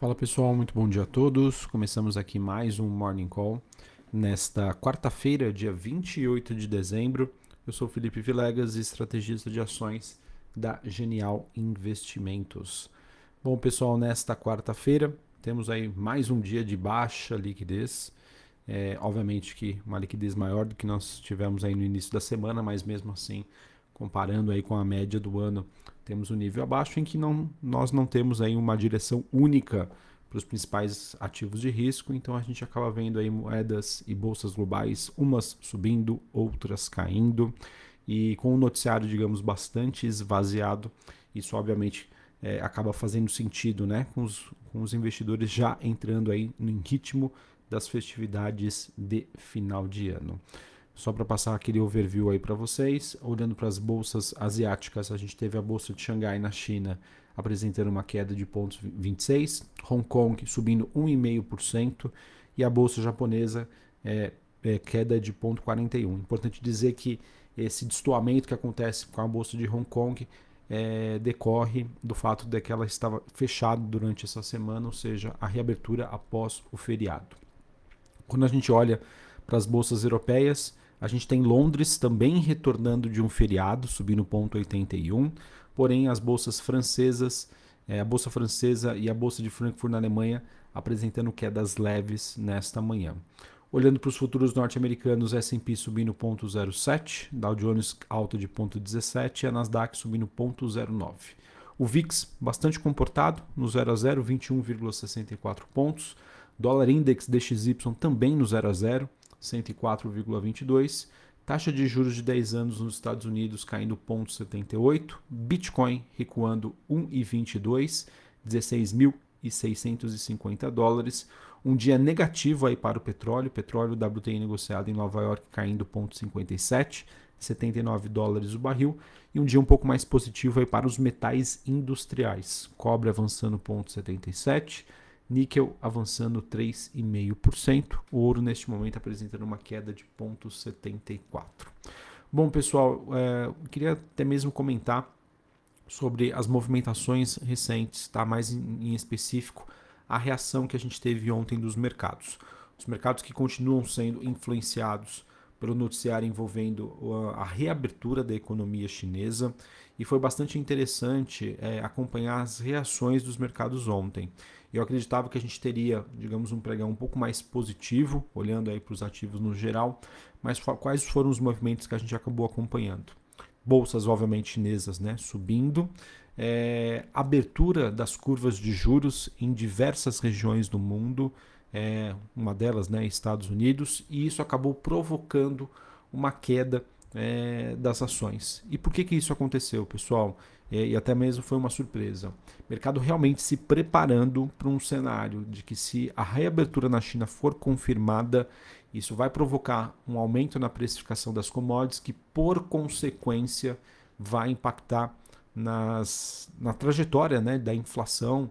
Fala pessoal, muito bom dia a todos. Começamos aqui mais um Morning Call nesta quarta-feira, dia 28 de dezembro. Eu sou Felipe Vilegas, estrategista de ações da Genial Investimentos. Bom, pessoal, nesta quarta-feira temos aí mais um dia de baixa liquidez. É, obviamente que uma liquidez maior do que nós tivemos aí no início da semana, mas mesmo assim, comparando aí com a média do ano, temos um nível abaixo em que não, nós não temos aí uma direção única para os principais ativos de risco, então a gente acaba vendo aí moedas e bolsas globais, umas subindo, outras caindo, e com o noticiário, digamos, bastante esvaziado, isso obviamente é, acaba fazendo sentido, né, com os, com os investidores já entrando aí em ritmo das festividades de final de ano. Só para passar aquele overview aí para vocês, olhando para as bolsas asiáticas, a gente teve a bolsa de Xangai na China apresentando uma queda de 0,26, Hong Kong subindo 1,5% e a bolsa japonesa é, é, queda de 0,41. Importante dizer que esse destoamento que acontece com a bolsa de Hong Kong é, decorre do fato de que ela estava fechada durante essa semana, ou seja, a reabertura após o feriado. Quando a gente olha para as bolsas europeias, a gente tem Londres também retornando de um feriado, subindo 0,81, porém as bolsas francesas, é, a bolsa francesa e a bolsa de Frankfurt na Alemanha apresentando quedas leves nesta manhã. Olhando para os futuros norte-americanos, S&P subindo 0,07, Dow Jones alta de 0,17 e a Nasdaq subindo 0,09. O VIX bastante comportado, no 0 a 0, 21,64 pontos. Dólar Index DXY também no 0 a 0, 104,22. Taxa de juros de 10 anos nos Estados Unidos caindo 0,78. Bitcoin recuando 1,22, 16.650 dólares. Um dia negativo aí para o petróleo. Petróleo WTI negociado em Nova York caindo 0,57, 79 dólares o barril. E um dia um pouco mais positivo aí para os metais industriais. Cobre avançando 0,77 níquel avançando 3,5%, o ouro neste momento apresentando uma queda de 0,74%. Bom, pessoal, é, queria até mesmo comentar sobre as movimentações recentes, tá? mais em, em específico a reação que a gente teve ontem dos mercados. Os mercados que continuam sendo influenciados pelo noticiário envolvendo a reabertura da economia chinesa e foi bastante interessante é, acompanhar as reações dos mercados ontem. Eu acreditava que a gente teria, digamos, um pregão um pouco mais positivo, olhando aí para os ativos no geral, mas quais foram os movimentos que a gente acabou acompanhando? Bolsas, obviamente, chinesas, né, subindo, é, abertura das curvas de juros em diversas regiões do mundo, é, uma delas, né, Estados Unidos, e isso acabou provocando uma queda é, das ações. E por que, que isso aconteceu, pessoal? É, e até mesmo foi uma surpresa. Mercado realmente se preparando para um cenário de que, se a reabertura na China for confirmada, isso vai provocar um aumento na precificação das commodities, que por consequência vai impactar nas, na trajetória né, da inflação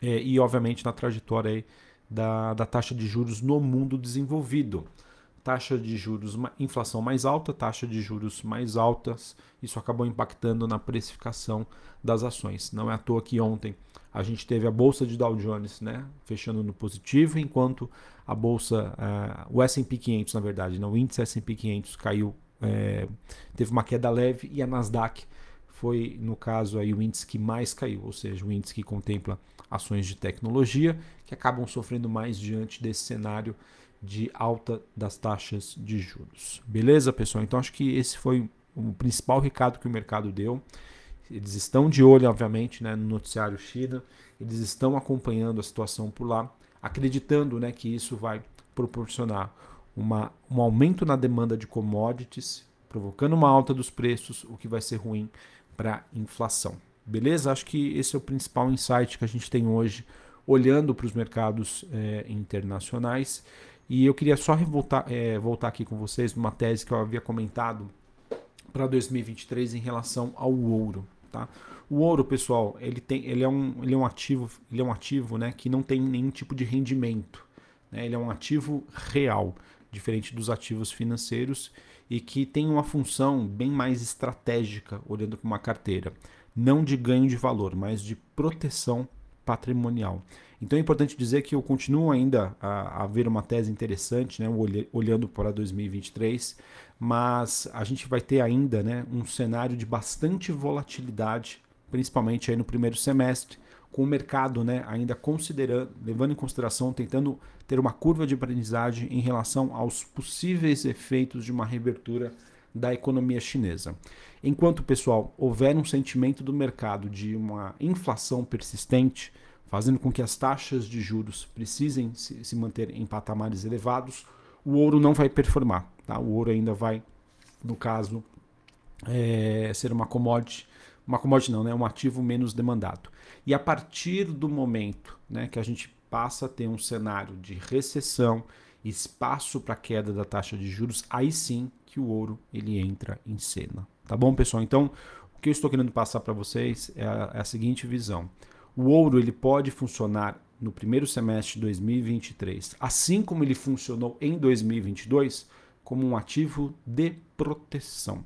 é, e, obviamente, na trajetória aí, da, da taxa de juros no mundo desenvolvido taxa de juros, inflação mais alta, taxa de juros mais altas, isso acabou impactando na precificação das ações. Não é à toa que ontem a gente teve a bolsa de Dow Jones, né, fechando no positivo, enquanto a bolsa, uh, o S&P 500, na verdade, não, o índice S&P 500 caiu, é, teve uma queda leve e a Nasdaq foi, no caso, aí, o índice que mais caiu, ou seja, o índice que contempla ações de tecnologia que acabam sofrendo mais diante desse cenário de alta das taxas de juros. Beleza, pessoal? Então acho que esse foi o principal recado que o mercado deu. Eles estão de olho, obviamente, né, no noticiário China, eles estão acompanhando a situação por lá, acreditando né, que isso vai proporcionar uma, um aumento na demanda de commodities, provocando uma alta dos preços, o que vai ser ruim para a inflação. Beleza? Acho que esse é o principal insight que a gente tem hoje, olhando para os mercados é, internacionais. E eu queria só voltar, é, voltar aqui com vocês uma tese que eu havia comentado para 2023 em relação ao ouro. Tá? O ouro, pessoal, ele, tem, ele, é um, ele é um ativo, ele é um ativo né, que não tem nenhum tipo de rendimento. Né? Ele é um ativo real, diferente dos ativos financeiros, e que tem uma função bem mais estratégica olhando para uma carteira. Não de ganho de valor, mas de proteção patrimonial. Então é importante dizer que eu continuo ainda a, a ver uma tese interessante, né, olhando para 2023, mas a gente vai ter ainda né, um cenário de bastante volatilidade, principalmente aí no primeiro semestre, com o mercado né, ainda considerando, levando em consideração, tentando ter uma curva de aprendizagem em relação aos possíveis efeitos de uma reabertura da economia chinesa. Enquanto, pessoal, houver um sentimento do mercado de uma inflação persistente, fazendo com que as taxas de juros precisem se, manter em patamares elevados, o ouro não vai performar. Tá? O ouro ainda vai, no caso, é, ser uma commodity, uma commodity não, né? um ativo menos demandado. E a partir do momento né, que a gente passa a ter um cenário de recessão, espaço para queda da taxa de juros, aí sim que o ouro ele entra em cena. Tá bom, pessoal? Então, o que eu estou querendo passar para vocês é a, é a seguinte visão. O ouro ele pode funcionar no primeiro semestre de 2023, assim como ele funcionou em 2022, como um ativo de proteção.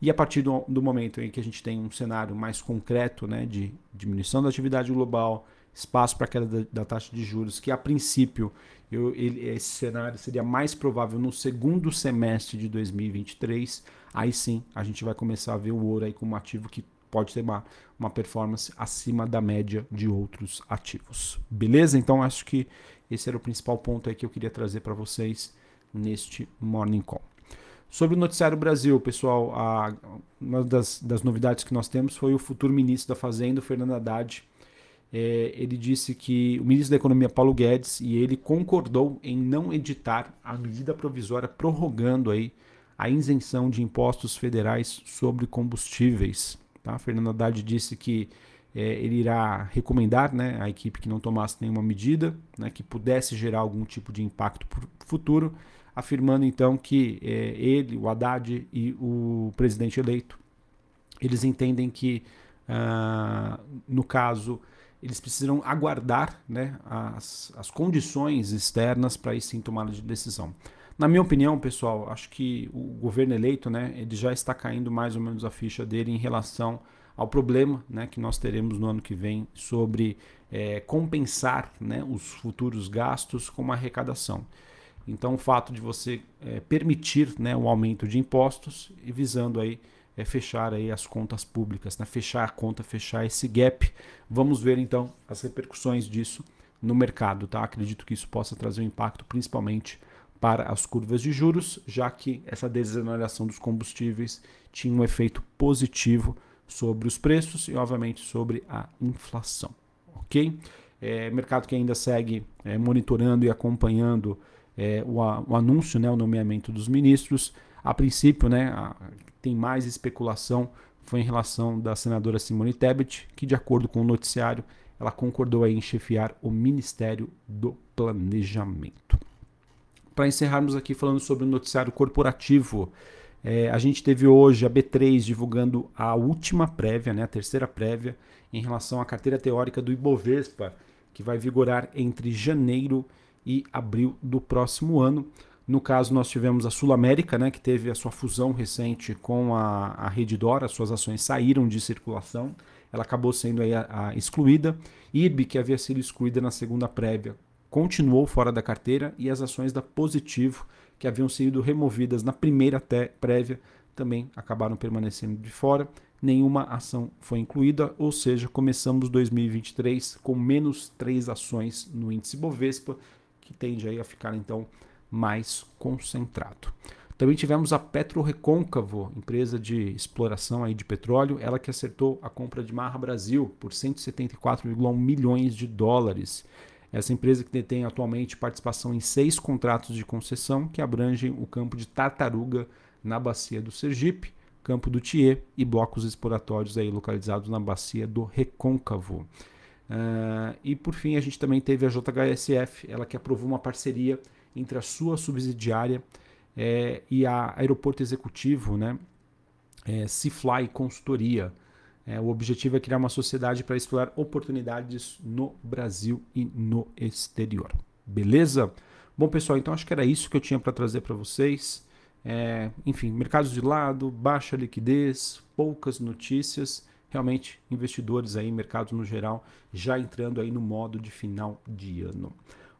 E a partir do, do, momento em que a gente tem um cenário mais concreto né, de diminuição da atividade global, espaço para queda da, da, taxa de juros, que a princípio eu, ele, esse cenário seria mais provável no segundo semestre de 2023, aí sim a gente vai começar a ver o ouro aí como ativo que pode ter uma, uma performance acima da média de outros ativos. Beleza? Então acho que esse era o principal ponto aí que eu queria trazer para vocês neste Morning Call. Sobre o Noticiário Brasil, pessoal, a, uma das, das novidades que nós temos foi o futuro ministro da Fazenda, Fernando Haddad. É, ele disse que o ministro da Economia, Paulo Guedes, e ele concordou em não editar a medida provisória prorrogando aí a isenção de impostos federais sobre combustíveis. Tá? Fernando Haddad disse que é, ele irá recomendar né, à equipe que não tomasse nenhuma medida né, que pudesse gerar algum tipo de impacto futuro, afirmando então que é, ele, o Haddad e o presidente eleito, eles entendem que, ah, no caso, eles precisam aguardar né, as, as condições externas para ir sim tomar de decisão. Na minha opinião, pessoal, acho que o governo eleito, né, ele já está caindo mais ou menos a ficha dele em relação ao problema, né, que nós teremos no ano que vem sobre é, compensar, né, os futuros gastos com uma arrecadação. Então, o fato de você é, permitir, né, o aumento de impostos e visando aí é, fechar aí as contas públicas, né, fechar a conta, fechar esse gap. Vamos ver então as repercussões disso no mercado, tá? Acredito que isso possa trazer um impacto principalmente para as curvas de juros, já que essa desoneração dos combustíveis tinha um efeito positivo sobre os preços e, obviamente, sobre a inflação. Ok? É, mercado que ainda segue é, monitorando e acompanhando é, o, o, anúncio, né, o nomeamento dos ministros. A princípio, né, a, tem mais especulação foi em relação da senadora Simone Tebet, que, de acordo com o noticiário, ela concordou em chefiar o Ministério do Planejamento para encerrarmos aqui falando sobre o noticiário corporativo, é, a gente teve hoje a B3 divulgando a última prévia, né, a terceira prévia, em relação à carteira teórica do Ibovespa, que vai vigorar entre janeiro e abril do próximo ano. No caso, nós tivemos a Sul América, né, que teve a sua fusão recente com a, a Redditor, as suas ações saíram de circulação, ela acabou sendo aí a, a excluída. IB, que havia sido excluída na segunda prévia, continuou fora da carteira e as ações da Positivo, que haviam sido removidas na primeira prévia, também acabaram permanecendo de fora. Nenhuma ação foi incluída, ou seja, começamos 2023 com menos três ações no índice Bovespa, que tende aí a ficar então mais concentrado. Também tivemos a Petro Recôncavo, empresa de exploração aí de petróleo, ela que acertou a compra de Marra Brasil por 174,1 milhões de dólares. Essa empresa que detém atualmente participação em seis contratos de concessão que abrangem o campo de Tartaruga na bacia do Sergipe, campo do Thier e blocos exploratórios aí localizados na bacia do Recôncavo. Uh, e por fim a gente também teve a JHSF, ela que aprovou uma parceria entre a sua subsidiária é, e a Aeroporto Executivo, né, é, Cifly Consultoria. É, o objetivo é criar uma sociedade para explorar oportunidades no Brasil e no exterior. Beleza? Bom, pessoal, então acho que era isso que eu tinha para trazer para vocês. É, enfim, mercados de lado, baixa liquidez, poucas notícias realmente investidores aí, mercado no geral, já entrando aí no modo de final de ano.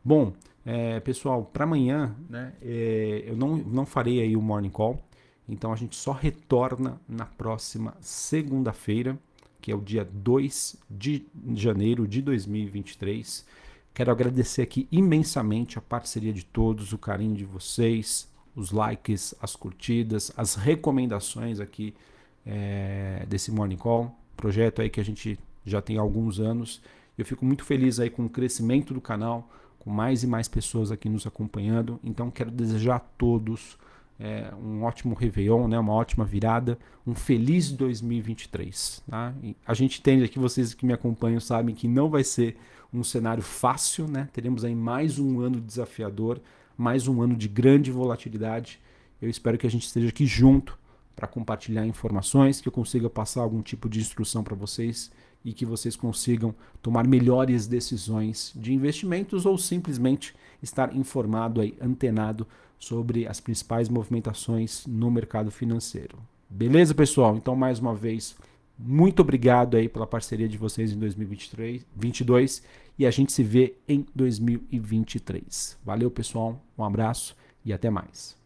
Bom, é, pessoal, para amanhã, né, é, eu não, não farei aí o morning call, então a gente só retorna na próxima segunda-feira, que é o dia 2 de janeiro de 2023. Quero agradecer aqui imensamente a parceria de todos, o carinho de vocês, os likes, as curtidas, as recomendações aqui é, desse Morning Call, projeto aí que a gente já tem alguns anos. Eu fico muito feliz aí com o crescimento do canal, com mais e mais pessoas aqui nos acompanhando. Então quero desejar a todos é, um ótimo Réveillon, né, uma ótima virada, um feliz 2023. Tá? a gente entende aqui, vocês que me acompanham sabem que não vai ser um cenário fácil, né? teremos aí mais um ano desafiador, mais um ano de grande volatilidade. Eu espero que a gente esteja aqui junto para compartilhar informações, que eu consiga passar algum tipo de instrução para vocês e que vocês consigam tomar melhores decisões de investimentos ou simplesmente estar informado aí, antenado sobre as principais movimentações no mercado financeiro. Beleza, pessoal? Então, mais uma vez, muito obrigado aí pela parceria de vocês em 2023, 2022 e a gente se vê em 2023. Valeu, pessoal. Um abraço e até mais.